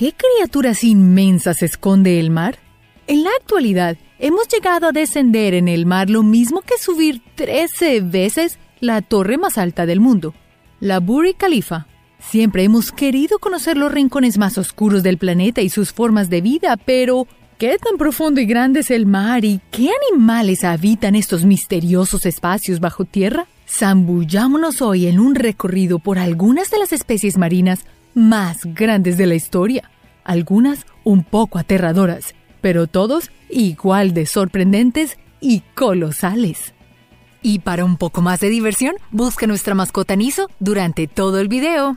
¿Qué criaturas inmensas esconde el mar? En la actualidad, hemos llegado a descender en el mar lo mismo que subir 13 veces la torre más alta del mundo, la Burj Khalifa. Siempre hemos querido conocer los rincones más oscuros del planeta y sus formas de vida, pero ¿qué tan profundo y grande es el mar y qué animales habitan estos misteriosos espacios bajo tierra? Zambullámonos hoy en un recorrido por algunas de las especies marinas más grandes de la historia, algunas un poco aterradoras, pero todos igual de sorprendentes y colosales. Y para un poco más de diversión, busca nuestra mascota Niso durante todo el video.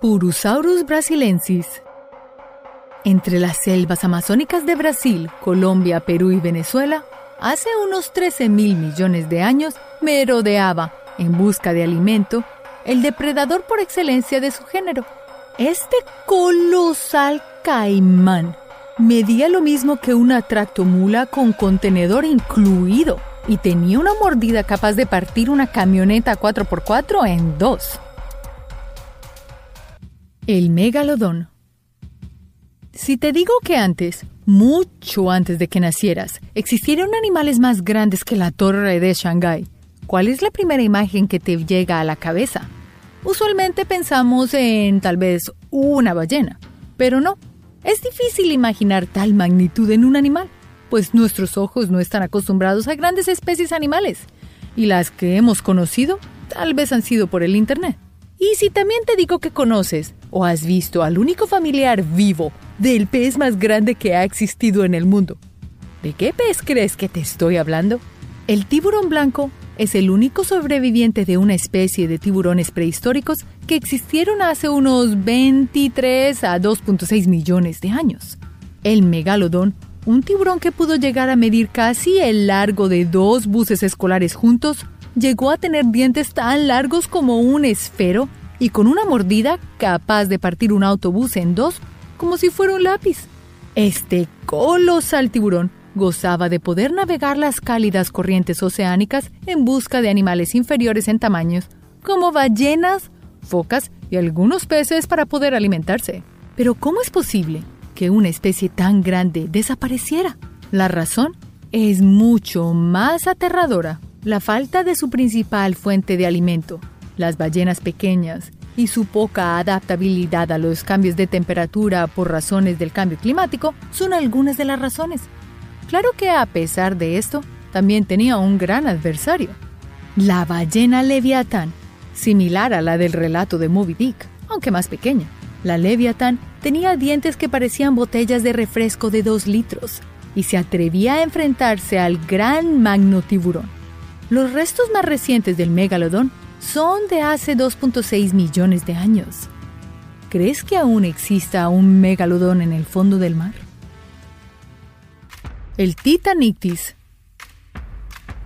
Purusaurus brasilensis. Entre las selvas amazónicas de Brasil, Colombia, Perú y Venezuela, hace unos 13 mil millones de años merodeaba, en busca de alimento, el depredador por excelencia de su género. Este colosal caimán medía lo mismo que una tractomula con contenedor incluido y tenía una mordida capaz de partir una camioneta 4x4 en dos. El megalodón. Si te digo que antes, mucho antes de que nacieras, existieron animales más grandes que la torre de Shanghái, ¿cuál es la primera imagen que te llega a la cabeza? Usualmente pensamos en tal vez una ballena, pero no. Es difícil imaginar tal magnitud en un animal pues nuestros ojos no están acostumbrados a grandes especies animales, y las que hemos conocido tal vez han sido por el Internet. Y si también te digo que conoces o has visto al único familiar vivo del pez más grande que ha existido en el mundo, ¿de qué pez crees que te estoy hablando? El tiburón blanco es el único sobreviviente de una especie de tiburones prehistóricos que existieron hace unos 23 a 2.6 millones de años. El megalodón un tiburón que pudo llegar a medir casi el largo de dos buses escolares juntos, llegó a tener dientes tan largos como un esfero y con una mordida capaz de partir un autobús en dos como si fuera un lápiz. Este colosal tiburón gozaba de poder navegar las cálidas corrientes oceánicas en busca de animales inferiores en tamaños, como ballenas, focas y algunos peces para poder alimentarse. Pero ¿cómo es posible que una especie tan grande desapareciera. La razón es mucho más aterradora. La falta de su principal fuente de alimento, las ballenas pequeñas, y su poca adaptabilidad a los cambios de temperatura por razones del cambio climático son algunas de las razones. Claro que a pesar de esto, también tenía un gran adversario, la ballena leviatán, similar a la del relato de Moby Dick, aunque más pequeña. La Leviatán tenía dientes que parecían botellas de refresco de dos litros y se atrevía a enfrentarse al gran magno tiburón. Los restos más recientes del megalodón son de hace 2.6 millones de años. ¿Crees que aún exista un megalodón en el fondo del mar? El Titanictis.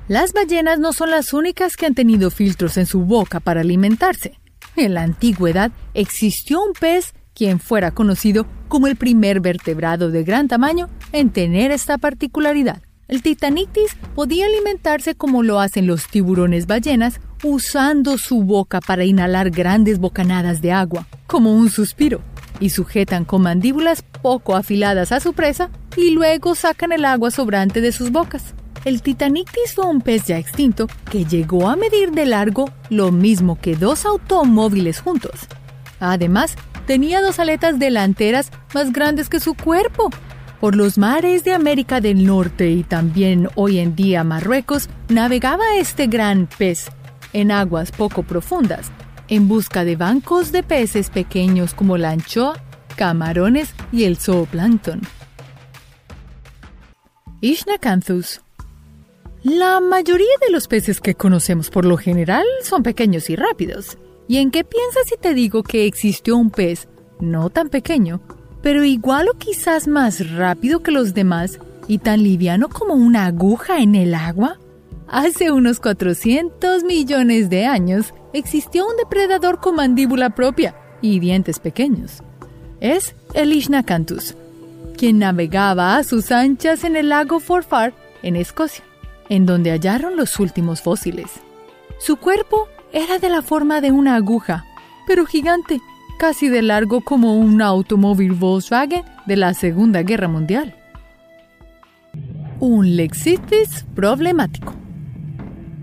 Las ballenas no son las únicas que han tenido filtros en su boca para alimentarse. En la antigüedad existió un pez quien fuera conocido como el primer vertebrado de gran tamaño en tener esta particularidad. El Titanictis podía alimentarse como lo hacen los tiburones ballenas, usando su boca para inhalar grandes bocanadas de agua, como un suspiro, y sujetan con mandíbulas poco afiladas a su presa y luego sacan el agua sobrante de sus bocas. El Titanictis fue un pez ya extinto que llegó a medir de largo lo mismo que dos automóviles juntos. Además, tenía dos aletas delanteras más grandes que su cuerpo. Por los mares de América del Norte y también hoy en día Marruecos, navegaba este gran pez en aguas poco profundas, en busca de bancos de peces pequeños como la anchoa, camarones y el zooplancton. Ishnacanthus la mayoría de los peces que conocemos por lo general son pequeños y rápidos. ¿Y en qué piensas si te digo que existió un pez no tan pequeño, pero igual o quizás más rápido que los demás y tan liviano como una aguja en el agua? Hace unos 400 millones de años existió un depredador con mandíbula propia y dientes pequeños. Es el Ishnacanthus, quien navegaba a sus anchas en el lago Forfar en Escocia en donde hallaron los últimos fósiles. Su cuerpo era de la forma de una aguja, pero gigante, casi de largo como un automóvil Volkswagen de la Segunda Guerra Mundial. Un lexitis problemático.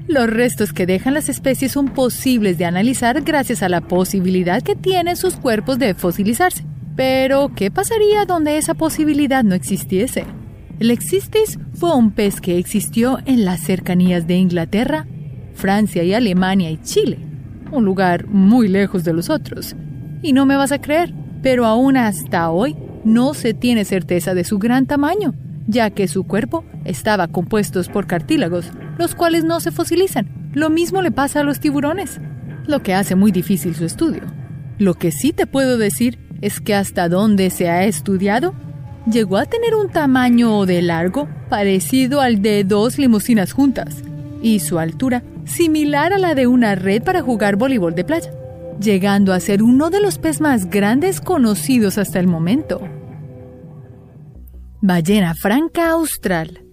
Los restos que dejan las especies son posibles de analizar gracias a la posibilidad que tienen sus cuerpos de fosilizarse. Pero, ¿qué pasaría donde esa posibilidad no existiese? El Lexistis fue un pez que existió en las cercanías de Inglaterra, Francia y Alemania y Chile, un lugar muy lejos de los otros. Y no me vas a creer, pero aún hasta hoy no se tiene certeza de su gran tamaño, ya que su cuerpo estaba compuesto por cartílagos, los cuales no se fosilizan. Lo mismo le pasa a los tiburones, lo que hace muy difícil su estudio. Lo que sí te puedo decir es que hasta donde se ha estudiado, llegó a tener un tamaño de largo parecido al de dos limusinas juntas y su altura similar a la de una red para jugar voleibol de playa, llegando a ser uno de los peces más grandes conocidos hasta el momento. Ballena franca austral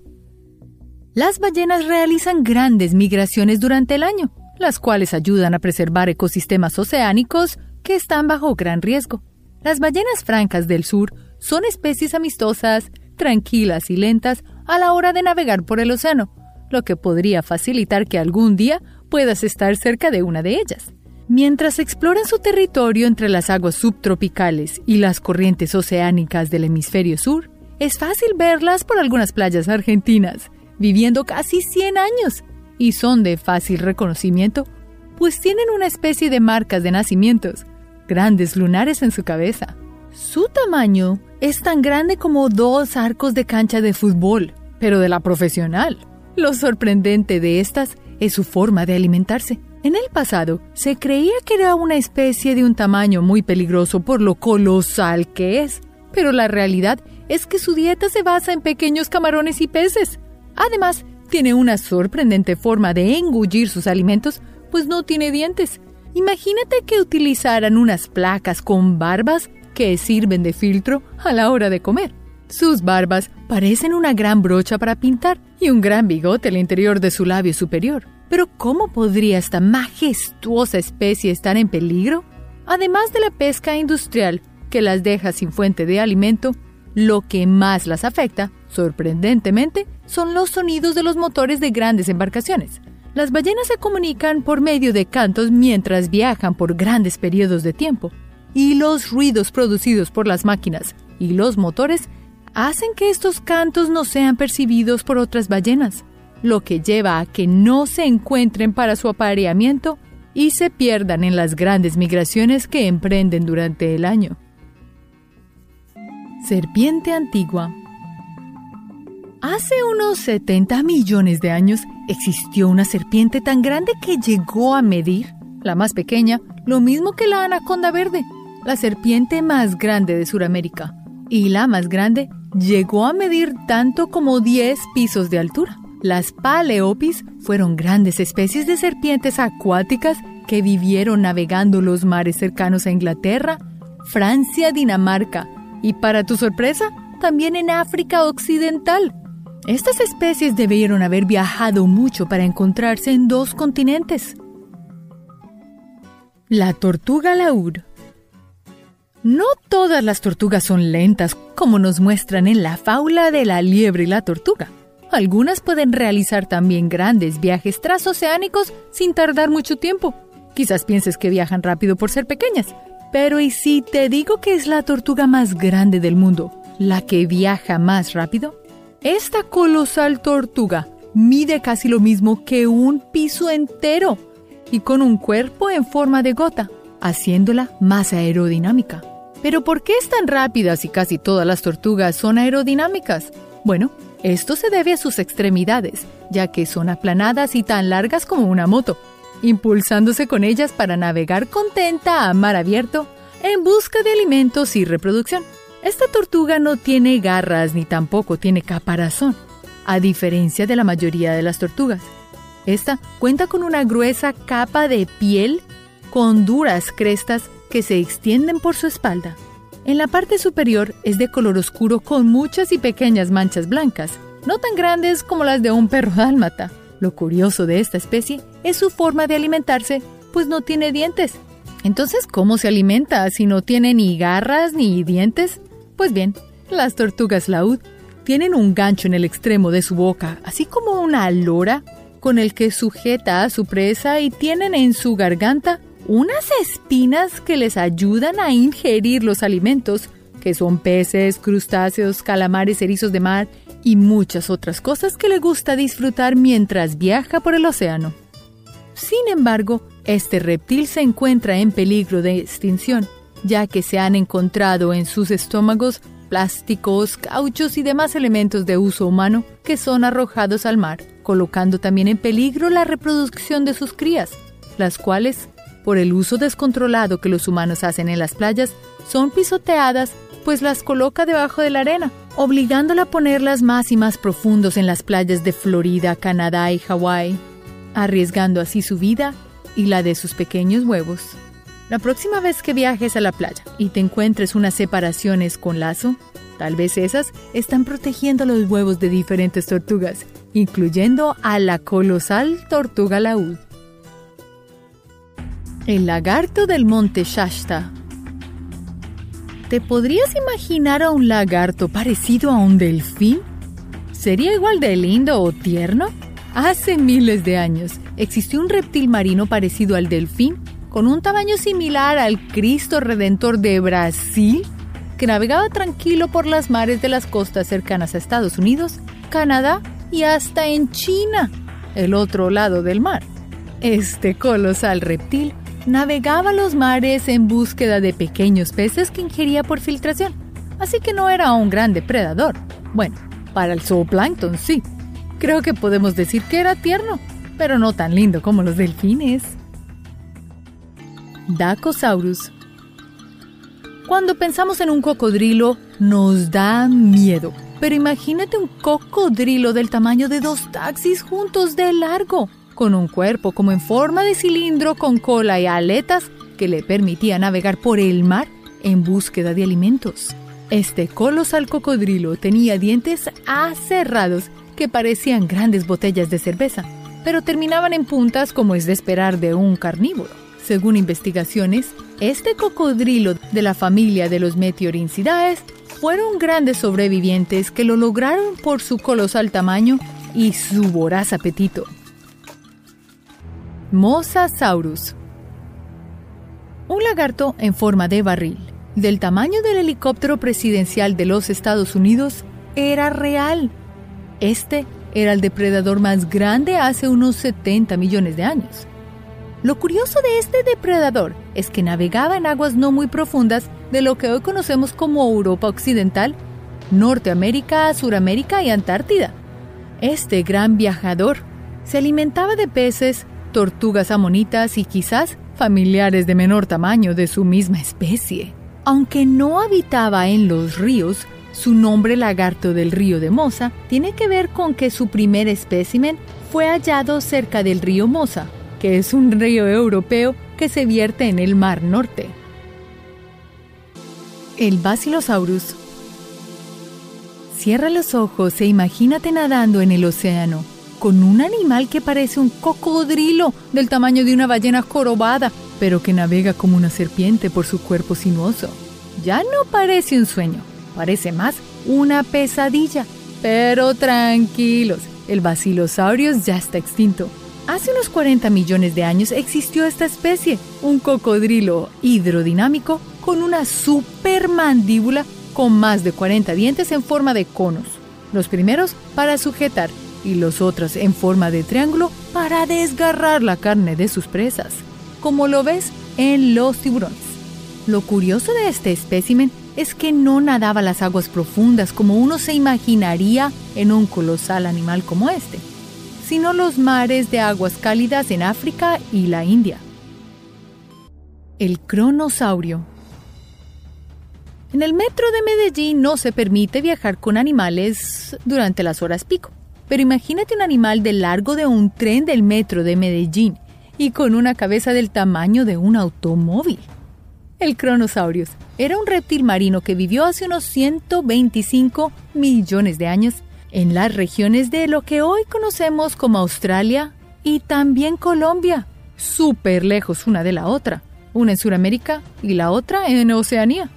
las ballenas realizan grandes migraciones durante el año, las cuales ayudan a preservar ecosistemas oceánicos que están bajo gran riesgo. Las ballenas francas del sur son especies amistosas, tranquilas y lentas a la hora de navegar por el océano, lo que podría facilitar que algún día puedas estar cerca de una de ellas. Mientras exploran su territorio entre las aguas subtropicales y las corrientes oceánicas del hemisferio sur, es fácil verlas por algunas playas argentinas, viviendo casi 100 años y son de fácil reconocimiento, pues tienen una especie de marcas de nacimientos, grandes lunares en su cabeza. Su tamaño es tan grande como dos arcos de cancha de fútbol, pero de la profesional. Lo sorprendente de estas es su forma de alimentarse. En el pasado se creía que era una especie de un tamaño muy peligroso por lo colosal que es, pero la realidad es que su dieta se basa en pequeños camarones y peces. Además, tiene una sorprendente forma de engullir sus alimentos, pues no tiene dientes. Imagínate que utilizaran unas placas con barbas que sirven de filtro a la hora de comer. Sus barbas parecen una gran brocha para pintar y un gran bigote al interior de su labio superior. Pero ¿cómo podría esta majestuosa especie estar en peligro? Además de la pesca industrial, que las deja sin fuente de alimento, lo que más las afecta, sorprendentemente, son los sonidos de los motores de grandes embarcaciones. Las ballenas se comunican por medio de cantos mientras viajan por grandes periodos de tiempo, y los ruidos producidos por las máquinas y los motores hacen que estos cantos no sean percibidos por otras ballenas, lo que lleva a que no se encuentren para su apareamiento y se pierdan en las grandes migraciones que emprenden durante el año. Serpiente antigua. Hace unos 70 millones de años existió una serpiente tan grande que llegó a medir, la más pequeña, lo mismo que la anaconda verde, la serpiente más grande de Sudamérica. Y la más grande llegó a medir tanto como 10 pisos de altura. Las paleopis fueron grandes especies de serpientes acuáticas que vivieron navegando los mares cercanos a Inglaterra, Francia, Dinamarca, y para tu sorpresa, también en África Occidental. Estas especies debieron haber viajado mucho para encontrarse en dos continentes. La tortuga laúd. No todas las tortugas son lentas, como nos muestran en la fábula de la liebre y la tortuga. Algunas pueden realizar también grandes viajes transoceánicos sin tardar mucho tiempo. Quizás pienses que viajan rápido por ser pequeñas, pero ¿y si te digo que es la tortuga más grande del mundo, la que viaja más rápido? Esta colosal tortuga mide casi lo mismo que un piso entero y con un cuerpo en forma de gota, haciéndola más aerodinámica. Pero ¿por qué es tan rápida si casi todas las tortugas son aerodinámicas? Bueno, esto se debe a sus extremidades, ya que son aplanadas y tan largas como una moto impulsándose con ellas para navegar contenta a mar abierto en busca de alimentos y reproducción. Esta tortuga no tiene garras ni tampoco tiene caparazón, a diferencia de la mayoría de las tortugas. Esta cuenta con una gruesa capa de piel con duras crestas que se extienden por su espalda. En la parte superior es de color oscuro con muchas y pequeñas manchas blancas, no tan grandes como las de un perro dálmata. Lo curioso de esta especie es su forma de alimentarse, pues no tiene dientes. Entonces, ¿cómo se alimenta si no tiene ni garras ni dientes? Pues bien, las tortugas laúd tienen un gancho en el extremo de su boca, así como una lora con el que sujeta a su presa y tienen en su garganta unas espinas que les ayudan a ingerir los alimentos, que son peces, crustáceos, calamares, erizos de mar y muchas otras cosas que le gusta disfrutar mientras viaja por el océano. Sin embargo, este reptil se encuentra en peligro de extinción, ya que se han encontrado en sus estómagos plásticos, cauchos y demás elementos de uso humano que son arrojados al mar, colocando también en peligro la reproducción de sus crías, las cuales, por el uso descontrolado que los humanos hacen en las playas, son pisoteadas pues las coloca debajo de la arena, obligándola a ponerlas más y más profundos en las playas de Florida, Canadá y Hawái, arriesgando así su vida y la de sus pequeños huevos. La próxima vez que viajes a la playa y te encuentres unas separaciones con lazo, tal vez esas están protegiendo los huevos de diferentes tortugas, incluyendo a la colosal tortuga laúd. El lagarto del monte Shasta. ¿Te podrías imaginar a un lagarto parecido a un delfín? ¿Sería igual de lindo o tierno? Hace miles de años existió un reptil marino parecido al delfín con un tamaño similar al Cristo Redentor de Brasil, que navegaba tranquilo por las mares de las costas cercanas a Estados Unidos, Canadá y hasta en China, el otro lado del mar. Este colosal reptil navegaba los mares en búsqueda de pequeños peces que ingería por filtración, así que no era un gran depredador. Bueno, para el zooplancton sí. Creo que podemos decir que era tierno, pero no tan lindo como los delfines. Dacosaurus. Cuando pensamos en un cocodrilo, nos da miedo. Pero imagínate un cocodrilo del tamaño de dos taxis juntos de largo, con un cuerpo como en forma de cilindro con cola y aletas que le permitía navegar por el mar en búsqueda de alimentos. Este colosal cocodrilo tenía dientes aserrados que parecían grandes botellas de cerveza, pero terminaban en puntas como es de esperar de un carnívoro. Según investigaciones, este cocodrilo de la familia de los Meteorincidae fueron grandes sobrevivientes que lo lograron por su colosal tamaño y su voraz apetito. Mosasaurus Un lagarto en forma de barril, del tamaño del helicóptero presidencial de los Estados Unidos, era real. Este era el depredador más grande hace unos 70 millones de años. Lo curioso de este depredador es que navegaba en aguas no muy profundas de lo que hoy conocemos como Europa Occidental, Norteamérica, Suramérica y Antártida. Este gran viajador se alimentaba de peces, tortugas amonitas y quizás familiares de menor tamaño de su misma especie. Aunque no habitaba en los ríos, su nombre lagarto del río de Mosa tiene que ver con que su primer espécimen fue hallado cerca del río Mosa, que es un río europeo que se vierte en el Mar Norte. El Basilosaurus. Cierra los ojos e imagínate nadando en el océano con un animal que parece un cocodrilo del tamaño de una ballena jorobada, pero que navega como una serpiente por su cuerpo sinuoso. Ya no parece un sueño, parece más una pesadilla. Pero tranquilos, el Basilosaurus ya está extinto Hace unos 40 millones de años existió esta especie, un cocodrilo hidrodinámico con una supermandíbula con más de 40 dientes en forma de conos, los primeros para sujetar y los otros en forma de triángulo para desgarrar la carne de sus presas, como lo ves en los tiburones. Lo curioso de este espécimen es que no nadaba las aguas profundas como uno se imaginaría en un colosal animal como este sino los mares de aguas cálidas en África y la India. El cronosaurio. En el metro de Medellín no se permite viajar con animales durante las horas pico, pero imagínate un animal de largo de un tren del metro de Medellín y con una cabeza del tamaño de un automóvil. El Cronosaurus era un reptil marino que vivió hace unos 125 millones de años en las regiones de lo que hoy conocemos como Australia y también Colombia, súper lejos una de la otra. una en Sudamérica y la otra en Oceanía.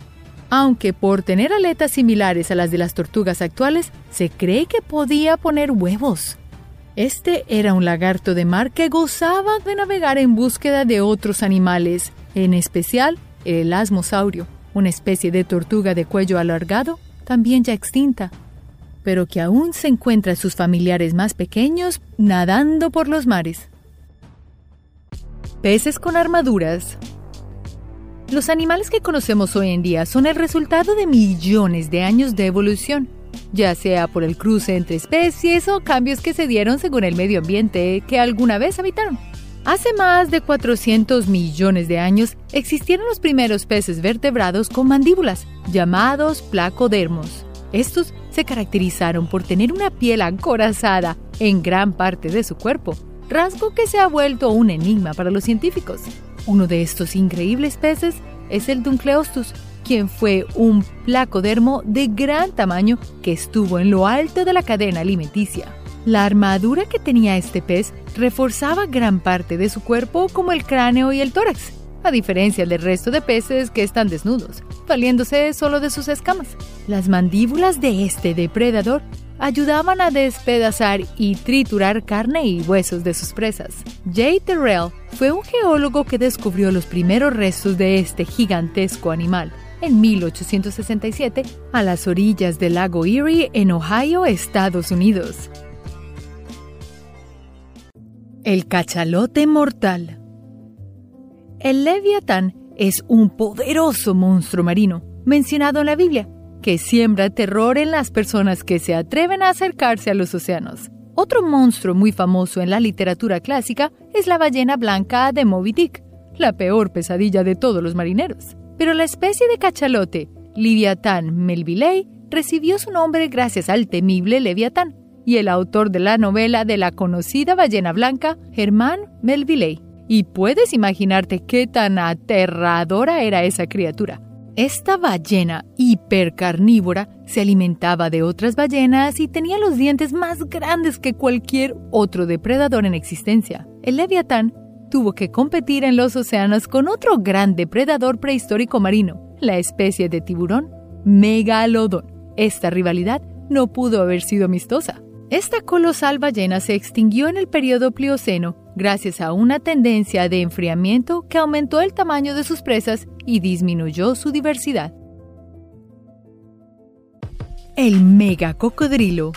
Aunque por tener aletas similares a las de las tortugas actuales, se cree que podía poner huevos. Este era un lagarto de mar que gozaba de navegar en búsqueda de otros animales, en especial el asmosaurio, una especie de tortuga de cuello alargado, también ya extinta, pero que aún se encuentra sus familiares más pequeños nadando por los mares. Peces con armaduras. Los animales que conocemos hoy en día son el resultado de millones de años de evolución ya sea por el cruce entre especies o cambios que se dieron según el medio ambiente que alguna vez habitaron. Hace más de 400 millones de años existieron los primeros peces vertebrados con mandíbulas, llamados placodermos. Estos se caracterizaron por tener una piel acorazada en gran parte de su cuerpo, rasgo que se ha vuelto un enigma para los científicos. Uno de estos increíbles peces es el Dunkleostus, quien fue un placodermo de gran tamaño que estuvo en lo alto de la cadena alimenticia. La armadura que tenía este pez reforzaba gran parte de su cuerpo como el cráneo y el tórax, a diferencia del resto de peces que están desnudos, valiéndose solo de sus escamas. Las mandíbulas de este depredador ayudaban a despedazar y triturar carne y huesos de sus presas. Jay Terrell fue un geólogo que descubrió los primeros restos de este gigantesco animal en 1867 a las orillas del lago Erie en Ohio, Estados Unidos. El cachalote mortal. El leviatán es un poderoso monstruo marino mencionado en la Biblia que siembra terror en las personas que se atreven a acercarse a los océanos. Otro monstruo muy famoso en la literatura clásica es la ballena blanca de Moby Dick, la peor pesadilla de todos los marineros. Pero la especie de cachalote, Leviatán melvillei, recibió su nombre gracias al temible Leviatán y el autor de la novela de la conocida ballena blanca, Germán Melville. Y puedes imaginarte qué tan aterradora era esa criatura. Esta ballena hipercarnívora se alimentaba de otras ballenas y tenía los dientes más grandes que cualquier otro depredador en existencia. El leviatán tuvo que competir en los océanos con otro gran depredador prehistórico marino, la especie de tiburón Megalodon. Esta rivalidad no pudo haber sido amistosa. Esta colosal ballena se extinguió en el periodo Plioceno gracias a una tendencia de enfriamiento que aumentó el tamaño de sus presas y disminuyó su diversidad. El megacocodrilo.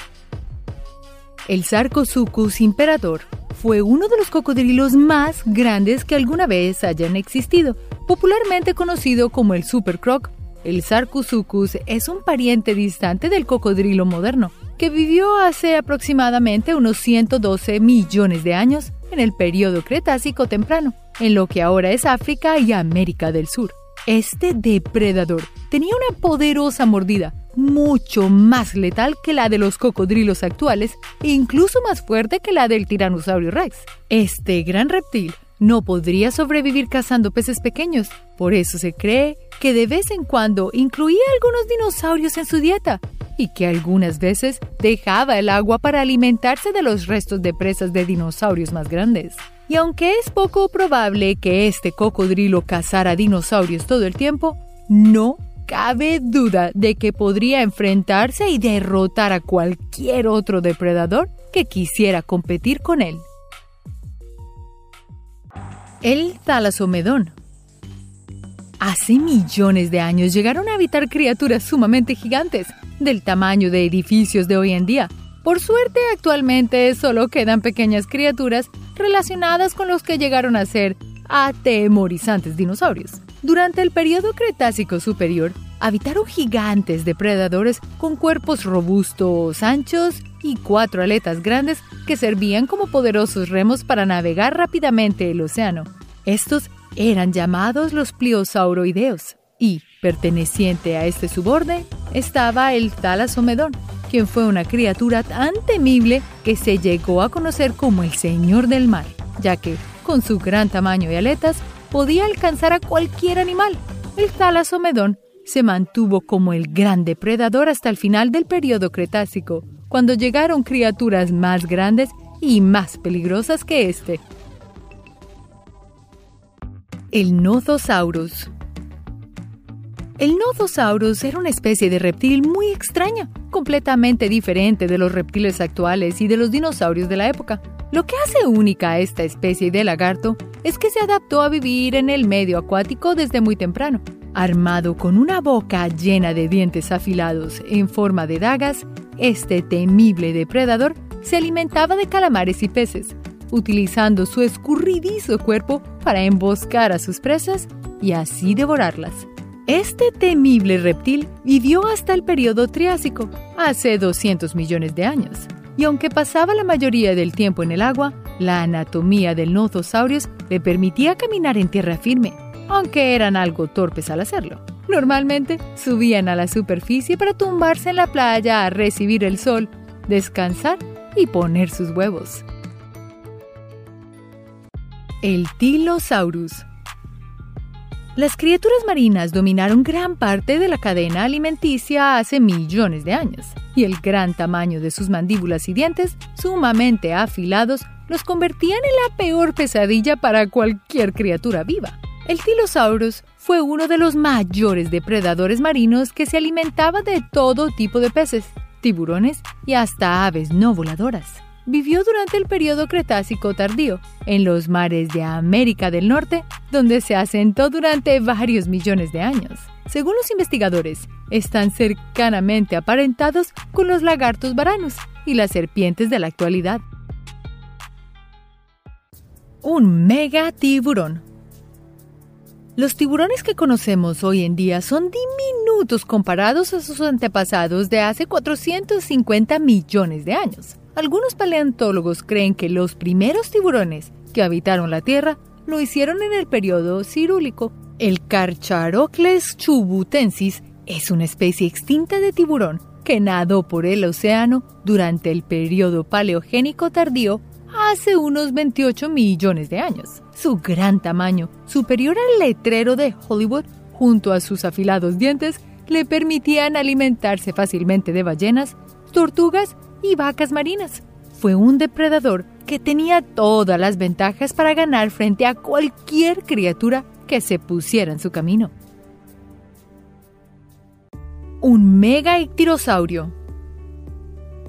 El Sarcosuchus imperator fue uno de los cocodrilos más grandes que alguna vez hayan existido, popularmente conocido como el Super Croc. El Sarcosuchus es un pariente distante del cocodrilo moderno, que vivió hace aproximadamente unos 112 millones de años en el periodo Cretácico temprano, en lo que ahora es África y América del Sur. Este depredador tenía una poderosa mordida, mucho más letal que la de los cocodrilos actuales e incluso más fuerte que la del tiranosaurio rex. Este gran reptil no podría sobrevivir cazando peces pequeños, por eso se cree que de vez en cuando incluía algunos dinosaurios en su dieta y que algunas veces dejaba el agua para alimentarse de los restos de presas de dinosaurios más grandes. Y aunque es poco probable que este cocodrilo cazara dinosaurios todo el tiempo, no cabe duda de que podría enfrentarse y derrotar a cualquier otro depredador que quisiera competir con él. El talasomedón. Hace millones de años llegaron a habitar criaturas sumamente gigantes, del tamaño de edificios de hoy en día. Por suerte, actualmente solo quedan pequeñas criaturas relacionadas con los que llegaron a ser atemorizantes dinosaurios. Durante el periodo Cretácico Superior, habitaron gigantes depredadores con cuerpos robustos, anchos y cuatro aletas grandes que servían como poderosos remos para navegar rápidamente el océano. Estos eran llamados los pliosauroideos y, perteneciente a este suborden, estaba el talasomedón, quien fue una criatura tan temible que se llegó a conocer como el Señor del Mar, ya que, con su gran tamaño y aletas, podía alcanzar a cualquier animal. El talasomedón se mantuvo como el gran depredador hasta el final del periodo Cretácico, cuando llegaron criaturas más grandes y más peligrosas que este. El Nothosaurus. El Nothosaurus era una especie de reptil muy extraña, completamente diferente de los reptiles actuales y de los dinosaurios de la época. Lo que hace única a esta especie de lagarto es que se adaptó a vivir en el medio acuático desde muy temprano. Armado con una boca llena de dientes afilados en forma de dagas, este temible depredador se alimentaba de calamares y peces, utilizando su escurridizo cuerpo para emboscar a sus presas y así devorarlas. Este temible reptil vivió hasta el periodo Triásico, hace 200 millones de años, y aunque pasaba la mayoría del tiempo en el agua, la anatomía del Nothosaurus le permitía caminar en tierra firme, aunque eran algo torpes al hacerlo. Normalmente subían a la superficie para tumbarse en la playa a recibir el sol, descansar y poner sus huevos el Tilosaurus. Las criaturas marinas dominaron gran parte de la cadena alimenticia hace millones de años, y el gran tamaño de sus mandíbulas y dientes, sumamente afilados, los convertían en la peor pesadilla para cualquier criatura viva. El Tilosaurus fue uno de los mayores depredadores marinos que se alimentaba de todo tipo de peces, tiburones y hasta aves no voladoras vivió durante el periodo Cretácico tardío, en los mares de América del Norte, donde se asentó durante varios millones de años. Según los investigadores, están cercanamente aparentados con los lagartos varanos y las serpientes de la actualidad. Un mega tiburón. Los tiburones que conocemos hoy en día son diminutos comparados a sus antepasados de hace 450 millones de años. Algunos paleontólogos creen que los primeros tiburones que habitaron la Tierra lo hicieron en el periodo cirúlico. El Carcharocles chubutensis es una especie extinta de tiburón que nadó por el océano durante el periodo paleogénico tardío hace unos 28 millones de años. Su gran tamaño, superior al letrero de Hollywood, junto a sus afilados dientes, le permitían alimentarse fácilmente de ballenas, tortugas y vacas marinas. Fue un depredador que tenía todas las ventajas para ganar frente a cualquier criatura que se pusiera en su camino. Un mega ictirosaurio.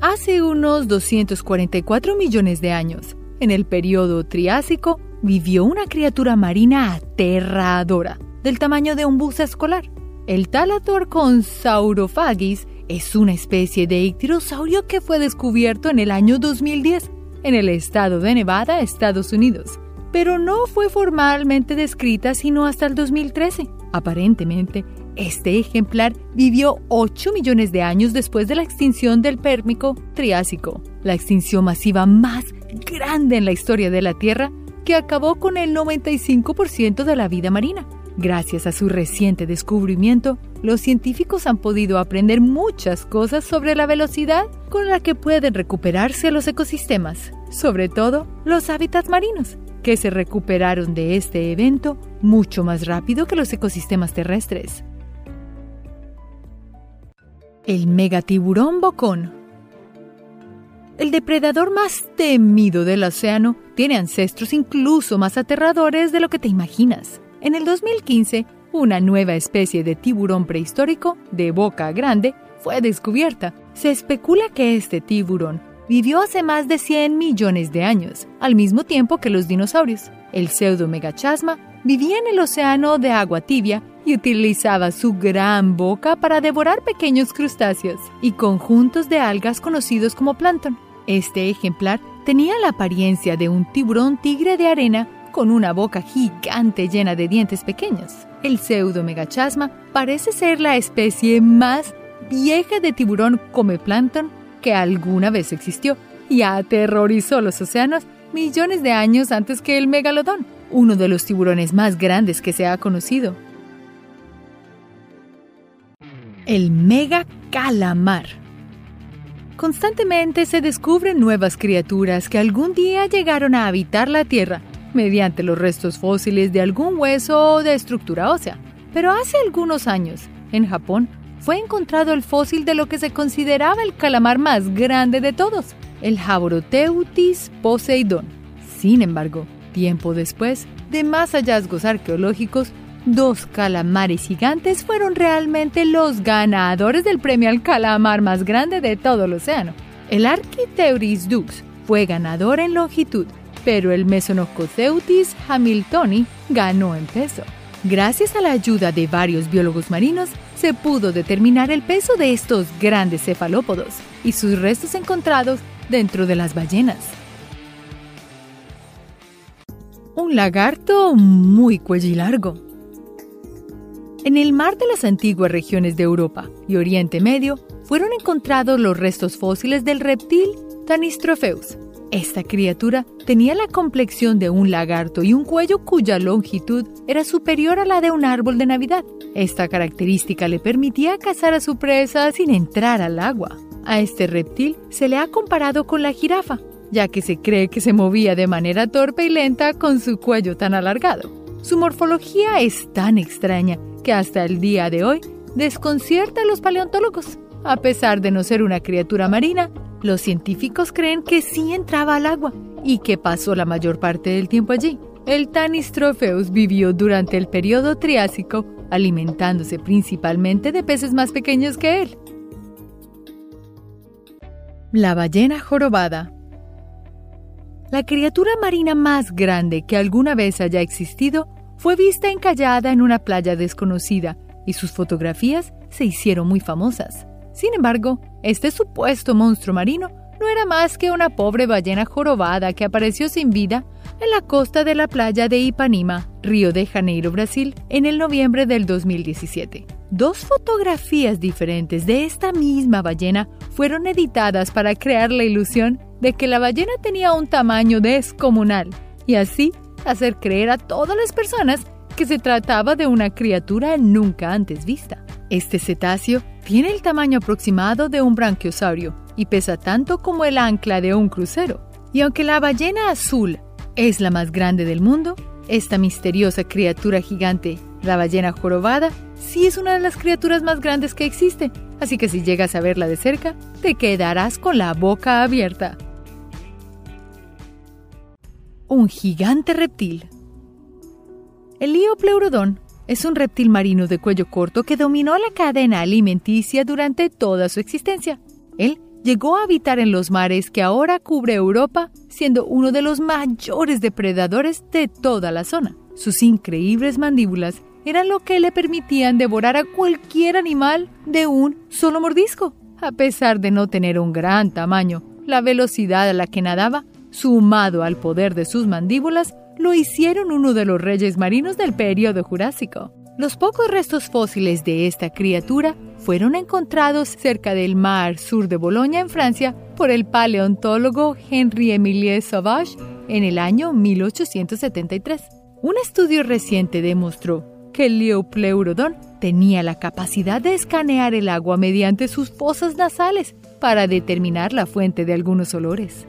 Hace unos 244 millones de años, en el periodo Triásico, vivió una criatura marina aterradora, del tamaño de un bus escolar. El Talator con Saurophagis es una especie de ictirosaurio que fue descubierto en el año 2010 en el estado de Nevada, Estados Unidos, pero no fue formalmente descrita sino hasta el 2013. Aparentemente, este ejemplar vivió 8 millones de años después de la extinción del Pérmico Triásico, la extinción masiva más grande en la historia de la Tierra que acabó con el 95% de la vida marina. Gracias a su reciente descubrimiento, los científicos han podido aprender muchas cosas sobre la velocidad con la que pueden recuperarse los ecosistemas, sobre todo los hábitats marinos, que se recuperaron de este evento mucho más rápido que los ecosistemas terrestres. El megatiburón bocón. El depredador más temido del océano tiene ancestros incluso más aterradores de lo que te imaginas. En el 2015, una nueva especie de tiburón prehistórico de boca grande fue descubierta. Se especula que este tiburón vivió hace más de 100 millones de años, al mismo tiempo que los dinosaurios. El pseudomegachasma vivía en el océano de agua tibia y utilizaba su gran boca para devorar pequeños crustáceos y conjuntos de algas conocidos como plancton. Este ejemplar tenía la apariencia de un tiburón tigre de arena con una boca gigante llena de dientes pequeños. El pseudomegachasma parece ser la especie más vieja de tiburón come plancton que alguna vez existió y aterrorizó los océanos millones de años antes que el megalodón, uno de los tiburones más grandes que se ha conocido. El mega calamar. Constantemente se descubren nuevas criaturas que algún día llegaron a habitar la Tierra mediante los restos fósiles de algún hueso o de estructura ósea. Pero hace algunos años, en Japón, fue encontrado el fósil de lo que se consideraba el calamar más grande de todos, el Jaboroteutis poseidon. Sin embargo, tiempo después, de más hallazgos arqueológicos, dos calamares gigantes fueron realmente los ganadores del premio al calamar más grande de todo el océano. El Architeuris dux fue ganador en longitud, pero el Mesonococeutis hamiltoni ganó en peso. Gracias a la ayuda de varios biólogos marinos, se pudo determinar el peso de estos grandes cefalópodos y sus restos encontrados dentro de las ballenas. Un lagarto muy cuellilargo. En el mar de las antiguas regiones de Europa y Oriente Medio fueron encontrados los restos fósiles del reptil Tanistropheus, esta criatura tenía la complexión de un lagarto y un cuello cuya longitud era superior a la de un árbol de Navidad. Esta característica le permitía cazar a su presa sin entrar al agua. A este reptil se le ha comparado con la jirafa, ya que se cree que se movía de manera torpe y lenta con su cuello tan alargado. Su morfología es tan extraña que hasta el día de hoy desconcierta a los paleontólogos. A pesar de no ser una criatura marina, los científicos creen que sí entraba al agua y que pasó la mayor parte del tiempo allí. El Tanistropheus vivió durante el periodo Triásico, alimentándose principalmente de peces más pequeños que él. La ballena jorobada. La criatura marina más grande que alguna vez haya existido fue vista encallada en una playa desconocida y sus fotografías se hicieron muy famosas. Sin embargo, este supuesto monstruo marino no era más que una pobre ballena jorobada que apareció sin vida en la costa de la playa de Ipanema, Río de Janeiro, Brasil, en el noviembre del 2017. Dos fotografías diferentes de esta misma ballena fueron editadas para crear la ilusión de que la ballena tenía un tamaño descomunal y así hacer creer a todas las personas que se trataba de una criatura nunca antes vista. Este cetáceo tiene el tamaño aproximado de un branquiosaurio y pesa tanto como el ancla de un crucero. Y aunque la ballena azul es la más grande del mundo, esta misteriosa criatura gigante, la ballena jorobada, sí es una de las criaturas más grandes que existe. Así que si llegas a verla de cerca, te quedarás con la boca abierta. Un gigante reptil. El Liopleurodon es un reptil marino de cuello corto que dominó la cadena alimenticia durante toda su existencia. Él llegó a habitar en los mares que ahora cubre Europa, siendo uno de los mayores depredadores de toda la zona. Sus increíbles mandíbulas eran lo que le permitían devorar a cualquier animal de un solo mordisco. A pesar de no tener un gran tamaño, la velocidad a la que nadaba, sumado al poder de sus mandíbulas, lo hicieron uno de los reyes marinos del periodo Jurásico. Los pocos restos fósiles de esta criatura fueron encontrados cerca del mar sur de Bolonia, en Francia, por el paleontólogo Henri-Émile Sauvage en el año 1873. Un estudio reciente demostró que el Leopleurodon tenía la capacidad de escanear el agua mediante sus fosas nasales para determinar la fuente de algunos olores.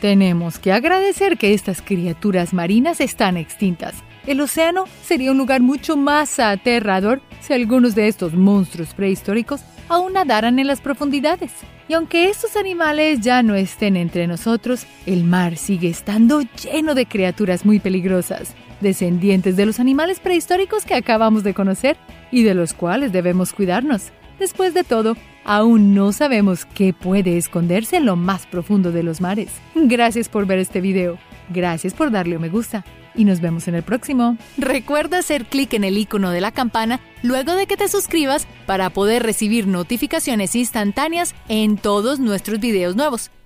Tenemos que agradecer que estas criaturas marinas están extintas. El océano sería un lugar mucho más aterrador si algunos de estos monstruos prehistóricos aún nadaran en las profundidades. Y aunque estos animales ya no estén entre nosotros, el mar sigue estando lleno de criaturas muy peligrosas, descendientes de los animales prehistóricos que acabamos de conocer y de los cuales debemos cuidarnos. Después de todo, aún no sabemos qué puede esconderse en lo más profundo de los mares. Gracias por ver este video. Gracias por darle un me gusta. Y nos vemos en el próximo. Recuerda hacer clic en el icono de la campana luego de que te suscribas para poder recibir notificaciones instantáneas en todos nuestros videos nuevos.